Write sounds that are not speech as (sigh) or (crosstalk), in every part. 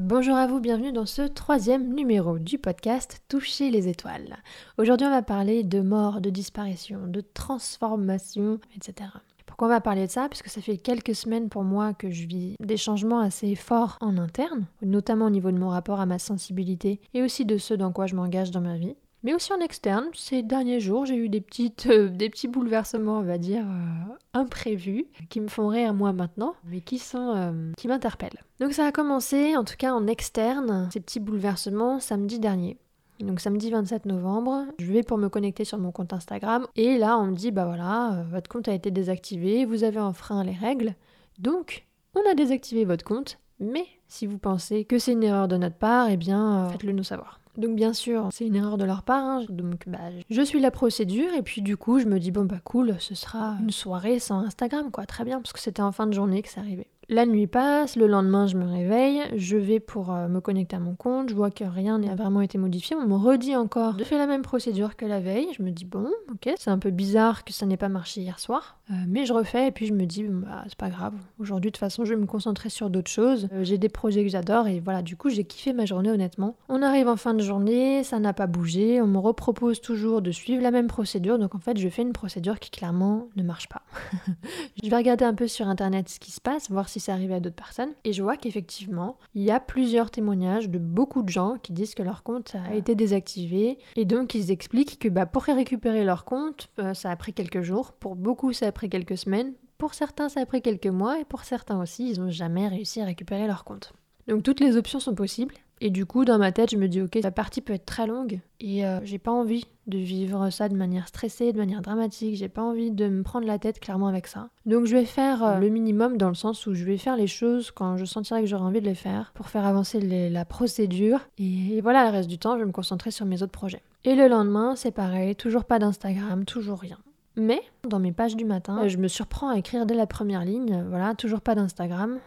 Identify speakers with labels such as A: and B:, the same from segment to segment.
A: Bonjour à vous, bienvenue dans ce troisième numéro du podcast Toucher les étoiles. Aujourd'hui on va parler de mort, de disparition, de transformation, etc. Pourquoi on va parler de ça? Puisque ça fait quelques semaines pour moi que je vis des changements assez forts en interne, notamment au niveau de mon rapport à ma sensibilité et aussi de ce dans quoi je m'engage dans ma vie. Mais aussi en externe, ces derniers jours, j'ai eu des, petites, euh, des petits bouleversements, on va dire, euh, imprévus, qui me font rire moi maintenant, mais qui sont euh, qui m'interpellent. Donc ça a commencé, en tout cas en externe, ces petits bouleversements samedi dernier. Donc samedi 27 novembre, je vais pour me connecter sur mon compte Instagram et là on me dit bah voilà, votre compte a été désactivé, vous avez enfreint les règles. Donc on a désactivé votre compte, mais si vous pensez que c'est une erreur de notre part, eh bien faites-le nous savoir. Donc bien sûr, c'est une erreur de leur part. Hein. Donc bah, je suis la procédure et puis du coup, je me dis bon bah cool, ce sera une soirée sans Instagram quoi, très bien parce que c'était en fin de journée que ça arrivait. La nuit passe, le lendemain je me réveille, je vais pour euh, me connecter à mon compte, je vois que rien n'a vraiment été modifié, on me redit encore de faire la même procédure que la veille, je me dis bon, ok, c'est un peu bizarre que ça n'ait pas marché hier soir, euh, mais je refais et puis je me dis bah c'est pas grave, aujourd'hui de toute façon je vais me concentrer sur d'autres choses, euh, j'ai des projets que j'adore et voilà, du coup j'ai kiffé ma journée honnêtement. On arrive en fin de journée, ça n'a pas bougé, on me repropose toujours de suivre la même procédure, donc en fait je fais une procédure qui clairement ne marche pas. (laughs) je vais regarder un peu sur internet ce qui se passe, voir si ça arrive à d'autres personnes. Et je vois qu'effectivement, il y a plusieurs témoignages de beaucoup de gens qui disent que leur compte a été désactivé. Et donc, ils expliquent que bah, pour récupérer leur compte, euh, ça a pris quelques jours. Pour beaucoup, ça a pris quelques semaines. Pour certains, ça a pris quelques mois. Et pour certains aussi, ils n'ont jamais réussi à récupérer leur compte. Donc, toutes les options sont possibles. Et du coup, dans ma tête, je me dis, ok, la partie peut être très longue et euh, j'ai pas envie de vivre ça de manière stressée, de manière dramatique. J'ai pas envie de me prendre la tête clairement avec ça. Donc, je vais faire euh, le minimum dans le sens où je vais faire les choses quand je sentirai que j'aurai envie de les faire pour faire avancer la procédure. Et, voilà, le reste du temps, je vais me concentrer sur mes autres projets. Et le lendemain, c'est pareil, toujours pas d'Instagram, toujours rien. Mais dans mes pages du matin, je me surprends à écrire dès la première ligne, voilà, toujours pas d'Instagram,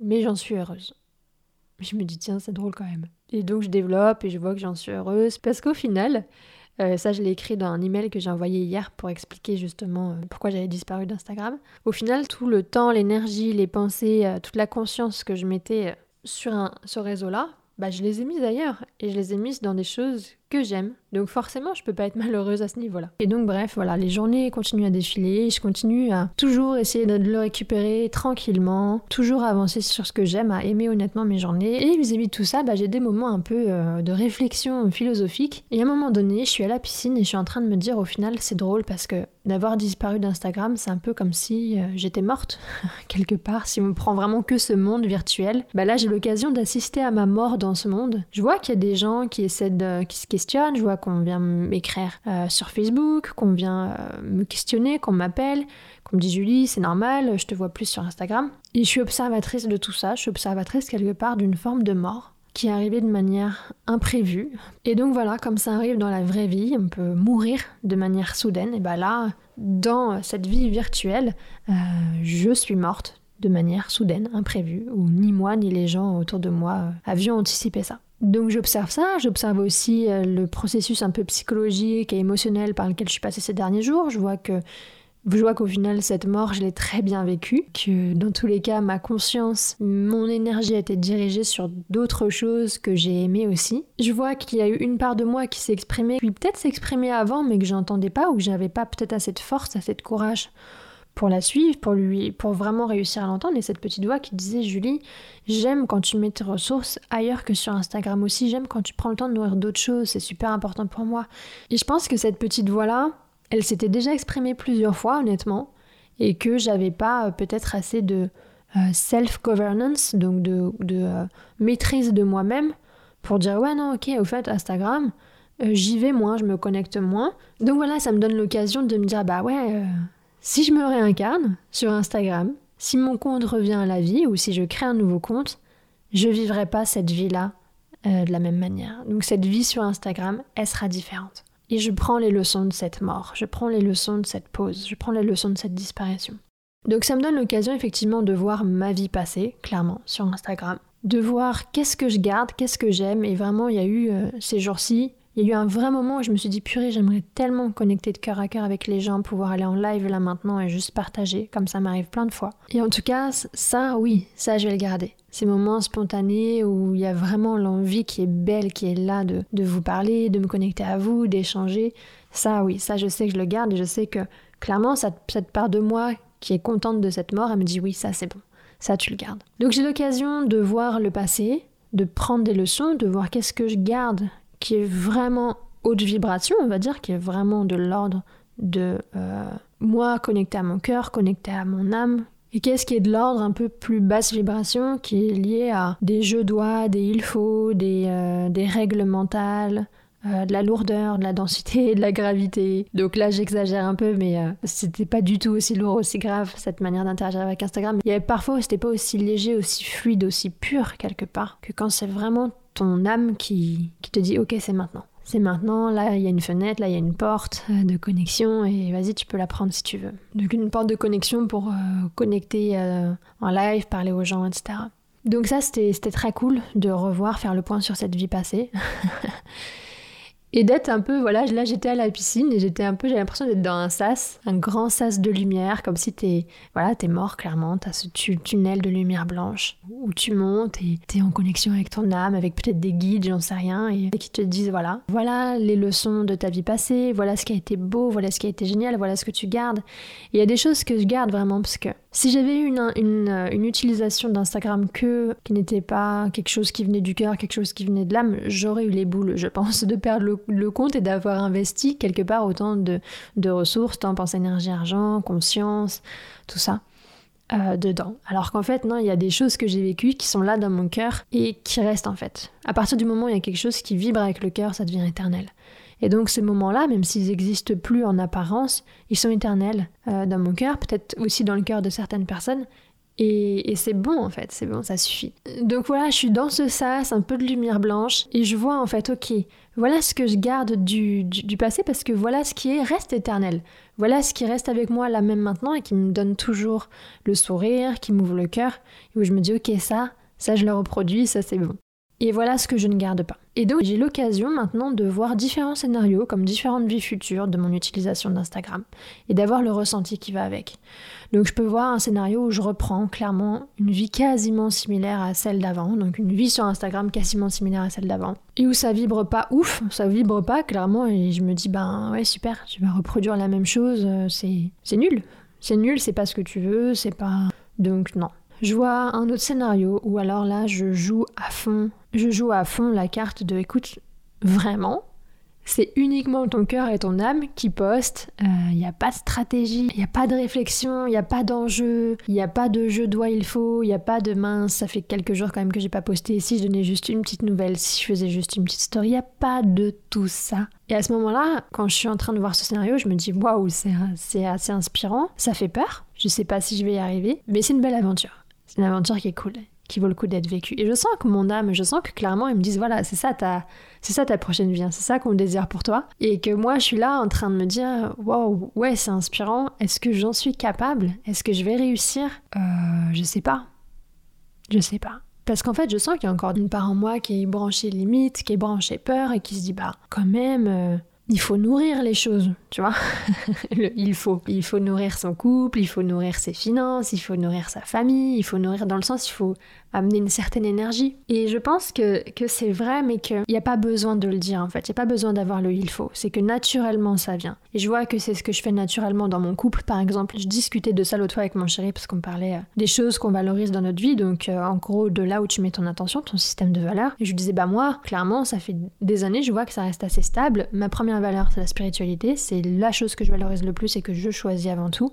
A: mais j'en suis heureuse. Je me dis, tiens, c'est drôle quand même. Et donc, je développe et je vois que j'en suis heureuse. Parce qu'au final, euh, ça, je l'ai écrit dans un email que j'ai envoyé hier pour expliquer justement euh, pourquoi j'avais disparu d'Instagram. Au final, tout le temps, l'énergie, les pensées, euh, toute la conscience que je mettais sur ce réseau-là, bah, je les ai mises ailleurs. Et je les ai mises dans des choses que j'aime. Donc forcément, je peux pas être malheureuse à ce niveau-là. Et donc bref, voilà, les journées continuent à défiler, je continue à toujours essayer de le récupérer tranquillement, toujours avancer sur ce que j'aime, à aimer honnêtement mes journées. Et vis-à-vis de tout ça, bah, j'ai des moments un peu euh, de réflexion philosophique. Et à un moment donné, je suis à la piscine et je suis en train de me dire au final, c'est drôle parce que d'avoir disparu d'Instagram, c'est un peu comme si euh, j'étais morte (laughs) quelque part. Si on prend vraiment que ce monde virtuel, bah là j'ai l'occasion d'assister à ma mort dans ce monde. Je vois qu'il y a des gens qui essaient de, qui je vois qu'on vient m'écrire euh, sur Facebook, qu'on vient euh, me questionner, qu'on m'appelle, qu'on me dit Julie, c'est normal, je te vois plus sur Instagram. Et je suis observatrice de tout ça, je suis observatrice quelque part d'une forme de mort qui est arrivée de manière imprévue. Et donc voilà, comme ça arrive dans la vraie vie, on peut mourir de manière soudaine. Et bien là, dans cette vie virtuelle, euh, je suis morte de manière soudaine, imprévue, où ni moi ni les gens autour de moi avions anticipé ça. Donc j'observe ça, j'observe aussi euh, le processus un peu psychologique et émotionnel par lequel je suis passée ces derniers jours. Je vois que je vois qu'au final, cette mort, je l'ai très bien vécue, que dans tous les cas, ma conscience, mon énergie a été dirigée sur d'autres choses que j'ai aimées aussi. Je vois qu'il y a eu une part de moi qui s'est exprimée, qui peut-être s'exprimait avant, mais que j'entendais pas, ou que j'avais pas peut-être assez de force, assez de courage pour la suivre, pour lui, pour vraiment réussir à l'entendre. Et cette petite voix qui disait Julie, j'aime quand tu mets tes ressources ailleurs que sur Instagram aussi. J'aime quand tu prends le temps de nourrir d'autres choses. C'est super important pour moi. Et je pense que cette petite voix là, elle s'était déjà exprimée plusieurs fois, honnêtement, et que j'avais pas euh, peut-être assez de euh, self-governance, donc de, euh, maîtrise de moi-même, pour dire ouais non ok au fait Instagram j'y vais moins, je me connecte moins. Donc voilà, ça me donne l'occasion de me dire bah ouais si je me réincarne sur Instagram, si mon compte revient à la vie ou si je crée un nouveau compte, je vivrai pas cette vie-là euh, de la même manière. Donc cette vie sur Instagram, elle sera différente. Et je prends les leçons de cette mort, je prends les leçons de cette pause, je prends les leçons de cette disparition. Donc ça me donne l'occasion effectivement de voir ma vie passer, clairement, sur Instagram. De voir qu'est-ce que je garde, qu'est-ce que j'aime. Et vraiment, il y a eu euh, ces jours-ci il y a eu un vrai moment où je me suis dit, purée, j'aimerais tellement me connecter de cœur à cœur avec les gens, pouvoir aller en live là maintenant et juste partager, comme ça m'arrive plein de fois. Et en tout cas, ça, oui, ça, je vais le garder. ces moments spontanés où il y a vraiment l'envie qui est belle, qui est là de, de vous parler, de me connecter à vous, d'échanger. Ça, oui, ça, je sais que je le garde et je sais que clairement, cette part de moi qui est contente de cette mort, elle me dit oui, ça c'est bon, ça tu le gardes. Donc j'ai l'occasion de voir le passé, de prendre des leçons, de voir qu'est-ce que je garde qui est vraiment haute vibration, on va dire, qui est vraiment de l'ordre de euh, moi connecté à mon cœur, connecté à mon âme, et qu'est-ce qui est de l'ordre un peu plus basse vibration, qui est lié à des je dois, des il faut, des, euh, des règles mentales, euh, de la lourdeur, de la densité, (laughs) de la gravité. Donc là, j'exagère un peu, mais euh, c'était pas du tout aussi lourd, aussi grave cette manière d'interagir avec Instagram. Il y avait parfois c'était pas aussi léger, aussi fluide, aussi pur quelque part, que quand c'est vraiment ton âme qui, qui te dit ok, c'est maintenant. C'est maintenant, là il y a une fenêtre, là il y a une porte euh, de connexion et vas-y tu peux la prendre si tu veux. Donc une porte de connexion pour connecter en live, parler aux gens, etc. Donc ça c'était très cool de revoir, faire le point sur cette vie passée. (laughs) et d'être un peu, voilà, là j'étais à la piscine et j'étais un peu, j'avais l'impression d'être dans un sas, un grand sas de lumière, comme si t'es, voilà, t'es mort clairement, t'as ce tunnel de lumière blanche où tu montes et t'es en connexion avec ton âme, avec peut-être des guides, j'en sais rien, et, qui te disent, voilà, voilà les leçons de ta vie passée, voilà ce qui a été beau, voilà ce qui a été génial, voilà ce que tu gardes. Il y a des choses que je garde vraiment parce que si j'avais eu une, une, une, utilisation d'Instagram que qui n'était pas quelque chose qui venait du cœur, quelque chose qui venait de l'âme, j'aurais eu les boules, je pense, de perdre le le compte est d'avoir investi quelque part autant de, ressources, temps, pensée, énergie, argent, conscience, tout ça. Euh, dedans. Alors qu'en fait, non, il y a des choses que j'ai vécues qui sont là dans mon cœur et qui restent en fait. À partir du moment où il y a quelque chose qui vibre avec le cœur, ça devient éternel. Et donc ces moments-là, même s'ils n'existent plus en apparence, ils sont éternels euh, dans mon cœur, peut-être aussi dans le cœur de certaines personnes, et, c'est bon en fait, c'est bon, ça suffit. Donc voilà, je suis dans ce sas, un peu de lumière blanche, et je vois en fait, ok, voilà ce que je garde du, du, passé parce que voilà ce qui est reste éternel. Voilà ce qui reste avec moi là même maintenant et qui me donne toujours le sourire, qui m'ouvre le cœur, et où je me dis, ok, ça, ça je le reproduis, ça c'est bon. Et voilà ce que je ne garde pas. Et donc j'ai l'occasion maintenant de voir différents scénarios comme différentes vies futures de mon utilisation d'Instagram et d'avoir le ressenti qui va avec. Donc je peux voir un scénario où je reprends clairement une vie quasiment similaire à celle d'avant, donc une vie sur Instagram quasiment similaire à celle d'avant, et où ça vibre pas ouf, ça vibre pas clairement, et je me dis ben ouais super, tu vas reproduire la même chose, euh, c'est c'est nul, c'est nul, c'est pas ce que tu veux, c'est pas donc non. Je vois un autre scénario où alors là je joue à fond, je joue à fond la carte de écoute vraiment. C'est uniquement ton cœur et ton âme qui postent. Il euh, n'y a pas de stratégie, il n'y a pas de réflexion, il n'y a pas d'enjeu, il n'y a pas de je dois, il faut, il n'y a pas de mince, ça fait quelques jours quand même que j'ai pas posté. Si je donnais juste une petite nouvelle, si je faisais juste une petite story, il n'y a pas de tout ça. Et à ce moment-là, quand je suis en train de voir ce scénario, je me dis waouh, c'est assez inspirant, ça fait peur, je sais pas si je vais y arriver, mais c'est une belle aventure. C'est une aventure qui est cool, qui vaut le coup d'être vécue. Et je sens que mon âme, je sens que clairement, ils me disent voilà, c'est ça ta, c'est ça ta prochaine vie, hein. c'est ça qu'on désire pour toi. Et que moi, je suis là en train de me dire waouh, ouais, c'est inspirant. Est-ce que j'en suis capable? Est-ce que je vais réussir? Euh, Je sais pas. Je sais pas. Parce qu'en fait, je sens qu'il y a encore une part en moi qui est branchée limite, qui est branchée peur et qui se dit bah quand même. Euh, il faut nourrir les choses, tu vois. (laughs) il faut. Il faut nourrir son couple, il faut nourrir ses finances, il faut nourrir sa famille, il faut nourrir dans le sens, il faut amener une certaine énergie. Et je pense que, que c'est vrai, mais qu'il n'y a pas besoin de le dire en fait. Il n'y a pas besoin d'avoir le il faut. C'est que naturellement ça vient. Et je vois que c'est ce que je fais naturellement dans mon couple, par exemple. Je discutais de ça l'autre fois avec mon chéri parce qu'on parlait euh, des choses qu'on valorise dans notre vie. Donc euh, en gros, de là où tu mets ton attention, ton système de valeurs. Et je lui disais, bah moi, clairement, ça fait des années, je vois que ça reste assez stable. Ma première valeur, c'est la spiritualité. C'est la chose que je valorise le plus et que je choisis avant tout.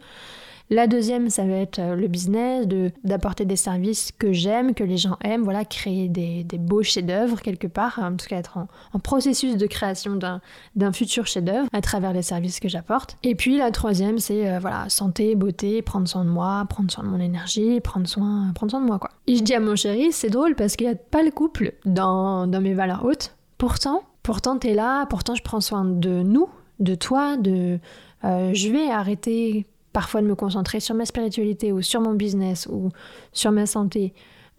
A: La deuxième, ça va être euh, le business, de, d'apporter des services que j'aime, que les gens aiment, voilà, créer des, beaux chefs-d'œuvre quelque part, en tout cas être en, processus de création d'un, d'un futur chef-d'œuvre à travers les services que j'apporte. Et puis la troisième, c'est euh, voilà, santé, beauté, prendre soin de moi, prendre soin de mon énergie, prendre soin, prendre soin de moi quoi. Et je dis à mon chéri, c'est drôle parce qu'il n'y a pas le couple dans, dans mes valeurs hautes. Pourtant, pourtant t'es là, pourtant je prends soin de nous, de toi, de euh, je vais arrêter parfois de me concentrer sur ma spiritualité ou sur mon business ou sur ma santé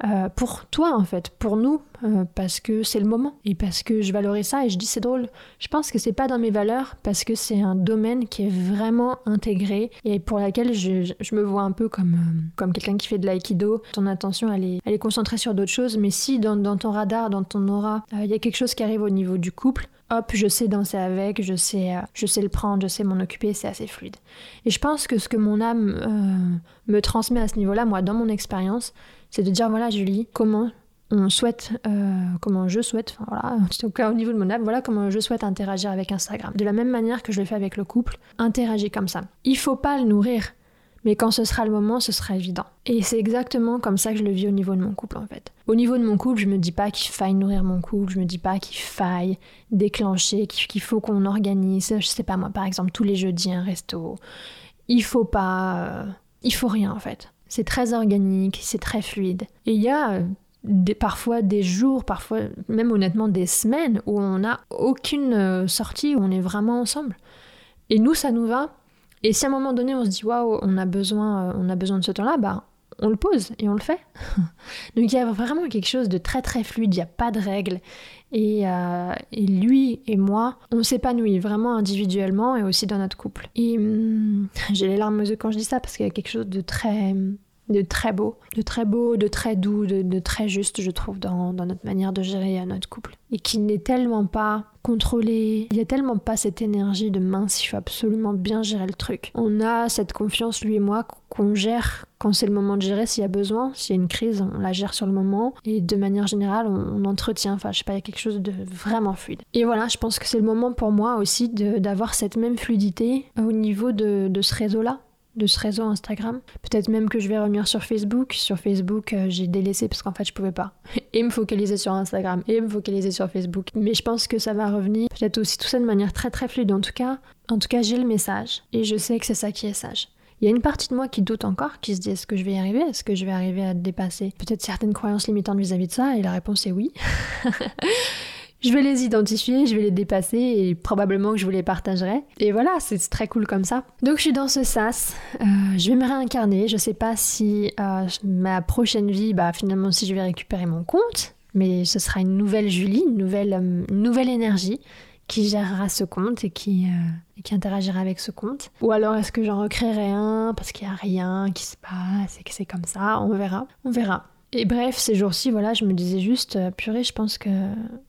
A: euh, pour toi en fait, pour nous, euh, parce que c'est le moment et parce que je valorise ça et je dis c'est drôle. Je pense que c'est pas dans mes valeurs parce que c'est un domaine qui est vraiment intégré et pour laquelle je, je me vois un peu comme, euh, comme quelqu'un qui fait de l'aïkido. Ton attention elle est, elle est concentrée sur d'autres choses, mais si dans, ton radar, dans ton aura, il y a quelque chose qui arrive au niveau du couple, hop, je sais danser avec, je sais, je sais le prendre, je sais m'en occuper, c'est assez fluide. Et je pense que ce que mon âme me transmet à ce niveau-là, moi, dans mon expérience, c'est de dire voilà Julie, comment on souhaite, euh, comment je souhaite, enfin voilà, en tout cas au niveau de mon âme, voilà comment je souhaite interagir avec Instagram. De la même manière que je le fais avec le couple, interagir comme ça. Il faut pas le nourrir, mais quand ce sera le moment, ce sera évident. Et c'est exactement comme ça que je le vis au niveau de mon couple en fait. Au niveau de mon couple, je me dis pas qu'il faille nourrir mon couple, je me dis pas qu'il faille déclencher, qu'il faut qu'on organise, je sais pas moi, par exemple tous les jeudis un resto. Il faut pas, euh, il faut rien en fait. C'est très organique, c'est très fluide. Et il y a euh, parfois des jours, parfois même honnêtement des semaines où on n'a aucune euh, sortie, où on est vraiment ensemble. Et nous, ça nous va. Et si à un moment donné on se dit waouh, on a besoin, euh, on a besoin de ce temps-là, bah on le pose et on le fait. (laughs) Donc il y a vraiment quelque chose de très très fluide, il n'y a pas de règles. Euh, et, lui et moi, on s'épanouit vraiment individuellement et aussi dans notre couple. Et hum, j'ai les larmes aux yeux quand je dis ça parce qu'il y a quelque chose de très de très beau, de très beau, de très doux, de, très juste, je trouve, dans, notre manière de gérer notre couple. Et qui n'est tellement pas contrôlé, il n'y a tellement pas cette énergie de mince, il faut absolument bien gérer le truc. On a cette confiance, lui et moi, qu'on gère quand c'est le moment de gérer, s'il y a besoin, s'il y a une crise, on la gère sur le moment. Et de manière générale, on, entretient, enfin, je sais pas, il y a quelque chose de vraiment fluide. Et voilà, je pense que c'est le moment pour moi aussi d'avoir cette même fluidité au niveau de ce réseau-là de ce réseau Instagram. Peut-être même que je vais revenir sur Facebook. Sur Facebook, euh, j'ai délaissé parce qu'en fait, je pouvais pas. (laughs) Et me focaliser sur Instagram et me focaliser sur Facebook. Mais je pense que ça va revenir. Peut-être aussi tout ça de manière très très fluide. En tout cas, en tout cas, j'ai le message et je sais que c'est ça qui est sage. Il y a une partie de moi qui doute encore, qui se dit est-ce que je vais y arriver? Est-ce que je vais arriver à dépasser peut-être certaines croyances limitantes vis à -vis de ça? Et la réponse est oui. (laughs) je vais les identifier, je vais les dépasser et probablement que je vous les partagerai. Et voilà, c'est très cool comme ça. Donc je suis dans ce sas, euh, je vais me réincarner, je sais pas si euh, ma prochaine vie, bah finalement si je vais récupérer mon compte, mais ce sera une nouvelle Julie, une nouvelle, euh, nouvelle énergie qui gérera ce compte et qui, et qui interagira avec ce compte. Ou alors est-ce que j'en recréerai un parce qu'il n'y a rien qui se passe et que c'est comme ça, on verra, on verra. Et bref, ces jours-ci, voilà, je me disais juste, purée, je pense que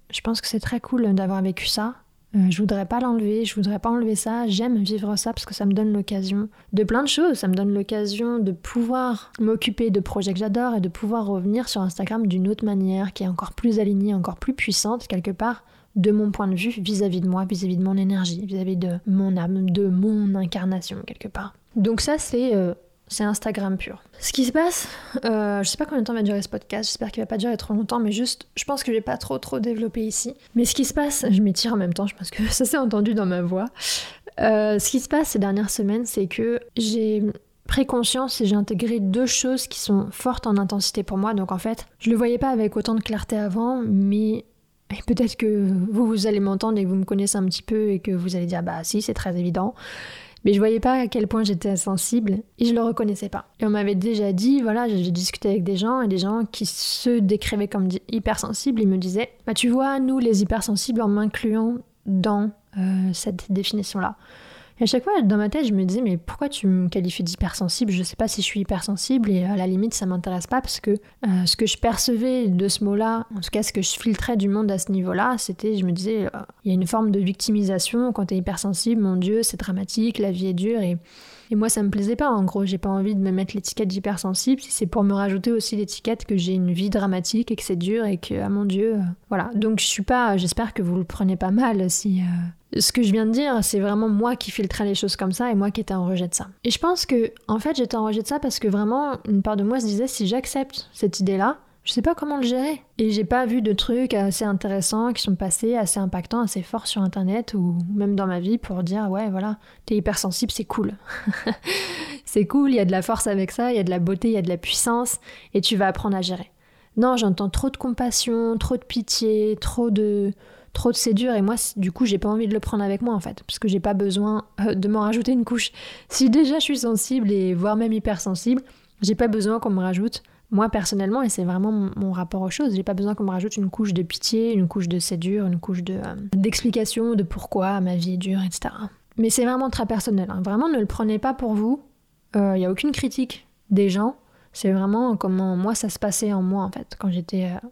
A: je pense que c'est très cool d'avoir vécu ça. Euh, je voudrais pas l'enlever, je voudrais pas enlever ça. J'aime vivre ça parce que ça me donne l'occasion de plein de choses. Ça me donne l'occasion de pouvoir m'occuper de projets que j'adore et de pouvoir revenir sur Instagram d'une autre manière qui est encore plus alignée, encore plus puissante quelque part de mon point de vue vis-à-vis de moi, vis-à-vis de mon énergie, vis-à-vis de mon âme, de mon incarnation quelque part. Donc ça c'est euh, c'est Instagram pur. Ce qui se passe, euh, je sais pas combien de temps va durer ce podcast, j'espère qu'il va pas durer trop longtemps, mais juste, je pense que je vais pas trop trop développer ici. Mais ce qui se passe, je m'étire en même temps, je pense que (laughs) ça s'est entendu dans ma voix. Euh, ce qui se passe ces dernières semaines, c'est que j'ai pris conscience et j'ai intégré deux choses qui sont fortes en intensité pour moi. Donc en fait, je le voyais pas avec autant de clarté avant, mais peut-être que vous, vous allez m'entendre et que vous me connaissez un petit peu et que vous allez dire bah si, c'est très évident. Mais je voyais pas à quel point j'étais sensible et je le reconnaissais pas. Et on m'avait déjà dit, voilà, j'ai discuté avec des gens et des gens qui se décrivaient comme hypersensibles, ils me disaient, bah tu vois, nous les hypersensibles, en m'incluant dans euh, cette définition-là. Et à chaque fois, dans ma tête, je me disais, mais pourquoi tu me qualifies d'hypersensible? Je sais pas si je suis hypersensible et à la limite, ça m'intéresse pas parce que euh, ce que je percevais de ce mot-là, en tout cas ce que je filtrais du monde à ce niveau-là, c'était, je me disais, euh, il y a une forme de victimisation quand tu es hypersensible, mon Dieu, c'est dramatique, la vie est dure et. Et moi, ça me plaisait pas. En gros, j'ai pas envie de me mettre l'étiquette d'hypersensible si c'est pour me rajouter aussi l'étiquette que j'ai une vie dramatique et que c'est dur et que, ah mon Dieu, euh, voilà. Donc, je suis pas. J'espère que vous le prenez pas mal si, ce que je viens de dire, c'est vraiment moi qui filtrais les choses comme ça et moi qui étais en rejet de ça. Et je pense que, en fait, j'étais en rejet de ça parce que vraiment, une part de moi se disait si j'accepte cette idée-là, je sais pas comment le gérer. Et j'ai pas vu de trucs assez intéressants qui sont passés, assez impactants, assez forts sur internet ou même dans ma vie pour dire ouais, voilà, t'es hypersensible, c'est cool. (laughs) c'est cool, il y a de la force avec ça, il y a de la beauté, il y a de la puissance et tu vas apprendre à gérer. Non, j'entends trop de compassion, trop de pitié, trop de trop de dur et moi du coup j'ai pas envie de le prendre avec moi en fait parce que j'ai pas besoin euh, de m'en rajouter une couche. Si déjà je suis sensible et voire même hypersensible, j'ai pas besoin qu'on me rajoute Moi personnellement, et c'est vraiment mon, rapport aux choses, j'ai pas besoin qu'on me rajoute une couche de pitié, une couche de dur, une couche de euh, d'explication de pourquoi ma vie est dure, etc. Mais c'est vraiment très personnel. Hein. Vraiment, ne le prenez pas pour vous. Il euh, n'y a aucune critique des gens. C'est vraiment comment moi ça se passait en moi en fait quand j'étais euh,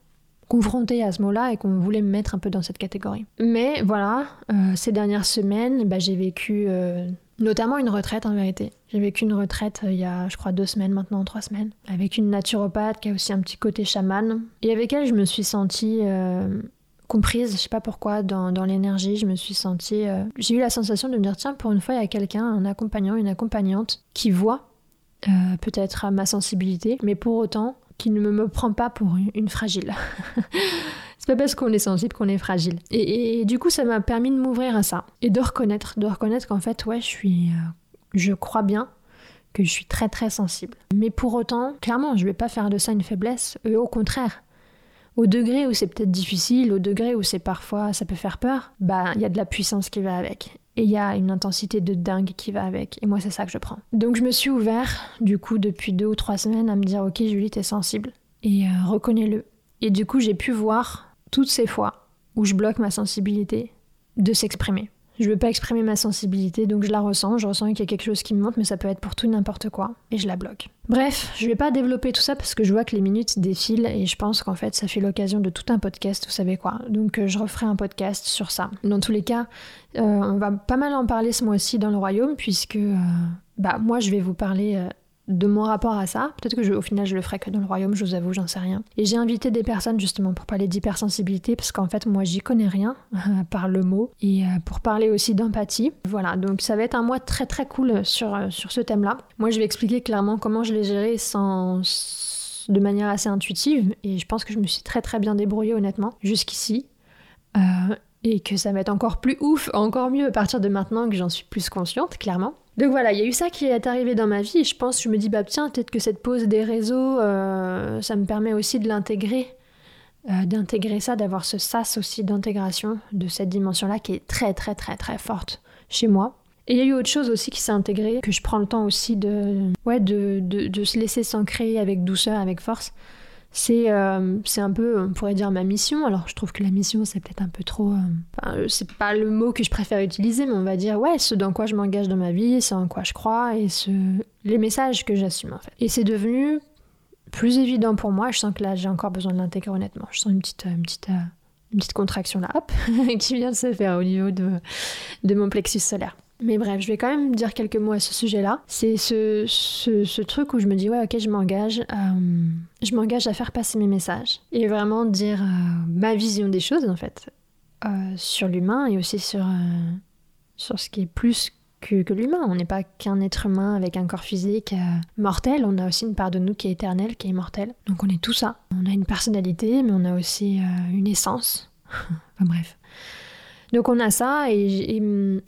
A: confrontée à ce mot-là et qu'on voulait me mettre un peu dans cette catégorie. Mais voilà, ces dernières semaines, bah, j'ai vécu Notamment une retraite en vérité. J'ai vécu une retraite euh, il y a, je crois, deux semaines maintenant, trois semaines, avec une naturopathe qui a aussi un petit côté chaman. Et avec elle, je me suis sentie euh, comprise, je sais pas pourquoi, dans, l'énergie. Je me suis sentie. Euh, j'ai eu la sensation de me dire tiens, pour une fois, il y a quelqu'un, un accompagnant, une accompagnante, qui voit peut-être ma sensibilité, mais pour autant, qui ne me prend pas pour une fragile. (laughs) C'est pas parce qu'on est sensible qu'on est fragile. Et, du coup, ça m'a permis de m'ouvrir à ça et de reconnaître, de reconnaître qu'en fait, ouais, je suis, euh, je crois bien que je suis très très sensible. Mais pour autant, clairement, je vais pas faire de ça une faiblesse. Et au contraire, au degré où c'est peut-être difficile, au degré où c'est parfois ça peut faire peur, bah il y a de la puissance qui va avec. Et il y a une intensité de dingue qui va avec. Et moi, c'est ça que je prends. Donc je me suis ouvert, du coup, depuis deux ou trois semaines, à me dire, ok, Julie, t'es sensible. Et euh, reconnais-le. Et du coup, j'ai pu voir toutes ces fois où je bloque ma sensibilité de s'exprimer. Je veux pas exprimer ma sensibilité, donc je la ressens, je ressens qu'il y a quelque chose qui me monte, mais ça peut être pour tout n'importe quoi, et je la bloque. Bref, je vais pas développer tout ça parce que je vois que les minutes défilent et je pense qu'en fait ça fait l'occasion de tout un podcast, vous savez quoi. Donc euh, je referai un podcast sur ça. Dans tous les cas, euh, on va pas mal en parler ce mois-ci dans le royaume, puisque euh, bah moi je vais vous parler de mon rapport à ça. Peut-être que je, au final je le ferai que dans le royaume, je vous avoue, j'en sais rien. Et j'ai invité des personnes justement pour parler d'hypersensibilité parce qu'en fait moi j'y connais rien (laughs) par le mot et euh, pour parler aussi d'empathie. Voilà, donc ça va être un mois très très cool sur, euh, sur ce thème-là. Moi je vais expliquer clairement comment je l'ai géré sans de manière assez intuitive et je pense que je me suis très très bien débrouillée honnêtement jusqu'ici. Et que ça être encore plus ouf, encore mieux à partir de maintenant que j'en suis plus consciente, clairement. Donc voilà, il y a eu ça qui est arrivé dans ma vie et je pense, je me dis, bah tiens, peut-être que cette pause des réseaux, euh, ça me permet aussi de l'intégrer, euh, d'intégrer ça, d'avoir ce sas aussi d'intégration de cette dimension-là qui est très très très très forte chez moi. Et il y a eu autre chose aussi qui s'est intégré, que je prends le temps aussi de, ouais, de, de, de se laisser s'ancrer avec douceur, avec force. Euh, c'est un peu, on pourrait dire, ma mission. Alors, je trouve que la mission, c'est peut-être un peu trop. Euh, euh, c'est pas le mot que je préfère utiliser, mais on va dire, ouais, ce dans quoi je m'engage dans ma vie, ce en quoi je crois et ce, les messages que j'assume, en fait. Et c'est devenu plus évident pour moi. Je sens que là, j'ai encore besoin de l'intégrer, honnêtement. Je sens une petite. Une petite une petite contraction là, hop, (laughs) qui vient de se faire au niveau de, de mon plexus solaire. Mais bref, je vais quand même dire quelques mots à ce sujet-là. C'est ce, ce, truc où je me dis, ouais, ok, je m'engage, euh, je m'engage à faire passer mes messages et vraiment dire euh, ma vision des choses, en fait, euh, sur l'humain et aussi sur, sur ce qui est plus que, que l'humain. On n'est pas qu'un être humain avec un corps physique mortel, on a aussi une part de nous qui est éternelle, qui est immortelle. Donc on est tout ça. On a une personnalité, mais on a aussi une essence. (laughs) enfin bref. Donc on a ça et, et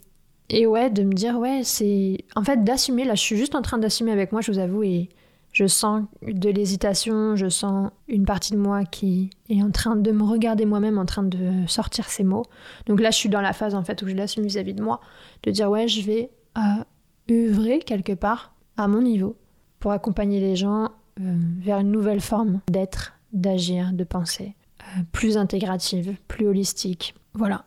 A: ouais, de me dire, ouais, c'est. En fait, d'assumer, là, je suis juste en train d'assumer avec moi, je vous avoue, et je sens de l'hésitation, je sens une partie de moi qui est en train de me regarder moi-même, en train de sortir ces mots. Donc là, je suis dans la phase, en fait, où je l'assume vis-à-vis de moi, de dire, ouais, je vais euh, œuvrer quelque part à mon niveau pour accompagner les gens euh, vers une nouvelle forme d'être, d'agir, de penser, euh, plus intégrative, plus holistique. Voilà.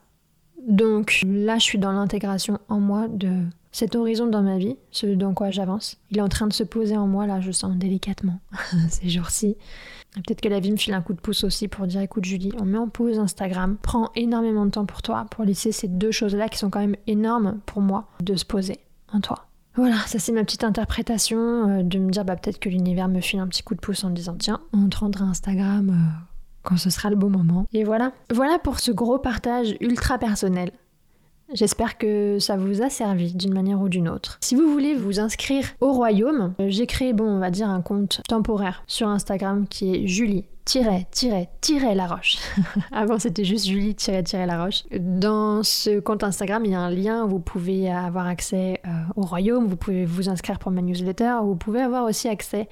A: Donc là, je suis dans l'intégration en moi de cet horizon dans ma vie, ce dans quoi j'avance. Il est en train de se poser en moi, là, je sens délicatement, (laughs) ces jours-ci. Peut-être que la vie me file un coup de pouce aussi pour dire écoute Julie, on met en pause Instagram, prends énormément de temps pour toi, pour laisser ces deux choses-là qui sont quand même énormes pour moi de se poser en toi. Voilà, ça c'est ma petite interprétation euh, de me dire bah, peut-être que l'univers me file un petit coup de pouce en disant tiens, on te rendra Instagram, euh, quand ce sera le bon moment. Et voilà. Voilà pour ce gros partage ultra personnel. J'espère que ça vous a servi d'une manière ou d'une autre. Si vous voulez vous inscrire au royaume, euh, j'ai créé, bon, on va dire un compte temporaire sur Instagram qui est Julie tiret, tiret, tiret la roche. (laughs) Avant c'était juste Julie tiret, tiret la roche. Dans ce compte Instagram, il y a un lien où vous pouvez avoir accès euh, au royaume, vous pouvez vous inscrire pour ma newsletter, vous pouvez avoir aussi accès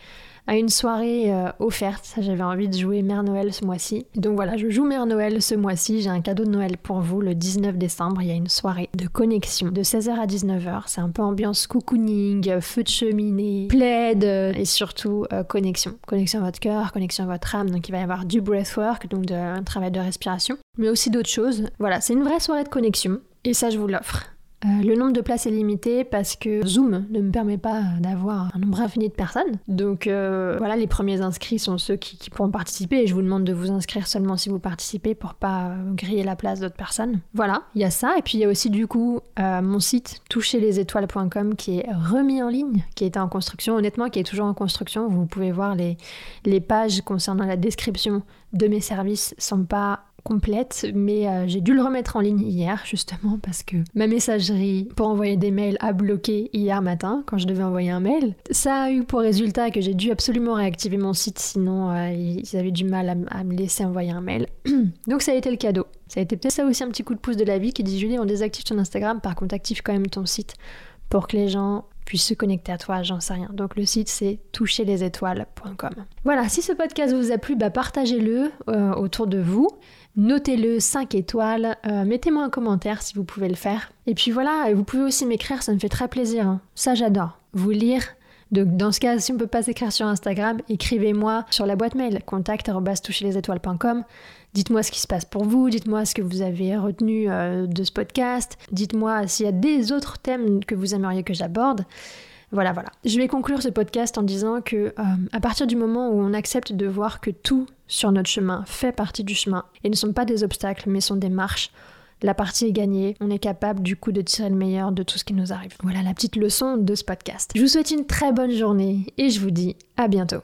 A: à une soirée euh, offerte. J'avais envie de jouer Mère Noël ce mois-ci. Donc voilà, je joue Mère Noël ce mois-ci. J'ai un cadeau de Noël pour vous le 19 décembre. Il y a une soirée de connexion de 16h à 19h. C'est un peu ambiance cocooning, feu de cheminée, plaid euh, et surtout euh, connexion. Connexion à votre cœur, connexion à votre âme. Donc il va y avoir du breathwork, donc un travail de respiration, mais aussi d'autres choses. Voilà, c'est une vraie soirée de connexion. Et ça, je vous l'offre. Euh, le nombre de places est limité parce que Zoom ne me permet pas d'avoir un nombre infini de personnes. Donc euh, voilà, les premiers inscrits sont ceux qui, pourront participer et je vous demande de vous inscrire seulement si vous participez pour pas griller la place d'autres personnes. Voilà, il y a ça et puis il y a aussi du coup euh, mon site toucherlesétoiles.com qui est remis en ligne, qui était en construction, honnêtement qui est toujours en construction. Vous pouvez voir les, les pages concernant la description de mes services sont pas complète, mais euh, j'ai dû le remettre en ligne hier justement parce que ma messagerie pour envoyer des mails a bloqué hier matin quand je devais envoyer un mail. Ça a eu pour résultat que j'ai dû absolument réactiver mon site, sinon euh, ils avaient du mal à, me laisser envoyer un mail. (clears throat) Donc ça a été le cadeau. Ça a été peut-être ça aussi un petit coup de pouce de la vie qui dit Julie, on désactive ton Instagram, par contre active quand même ton site pour que les gens puissent se connecter à toi, j'en sais rien. Donc le site c'est toucherlesétoiles.com. Voilà, si ce podcast vous a plu, bah partagez-le euh, autour de vous. Notez-le 5 étoiles, euh, mettez-moi un commentaire si vous pouvez le faire. Et puis voilà, vous pouvez aussi m'écrire, ça me fait très plaisir. Hein. Ça j'adore. Vous lire. Donc dans ce cas, si on ne peut pas s'écrire sur Instagram, écrivez-moi sur la boîte mail contact@toucherlesétoiles.com. Dites-moi ce qui se passe pour vous, dites-moi ce que vous avez retenu euh, de ce podcast, dites-moi s'il y a des autres thèmes que vous aimeriez que j'aborde. Voilà, voilà. Je vais conclure ce podcast en disant que euh, à partir du moment où on accepte de voir que tout sur notre chemin fait partie du chemin et ne sont pas des obstacles mais sont des marches, la partie est gagnée. On est capable du coup de tirer le meilleur de tout ce qui nous arrive. Voilà la petite leçon de ce podcast. Je vous souhaite une très bonne journée et je vous dis à bientôt.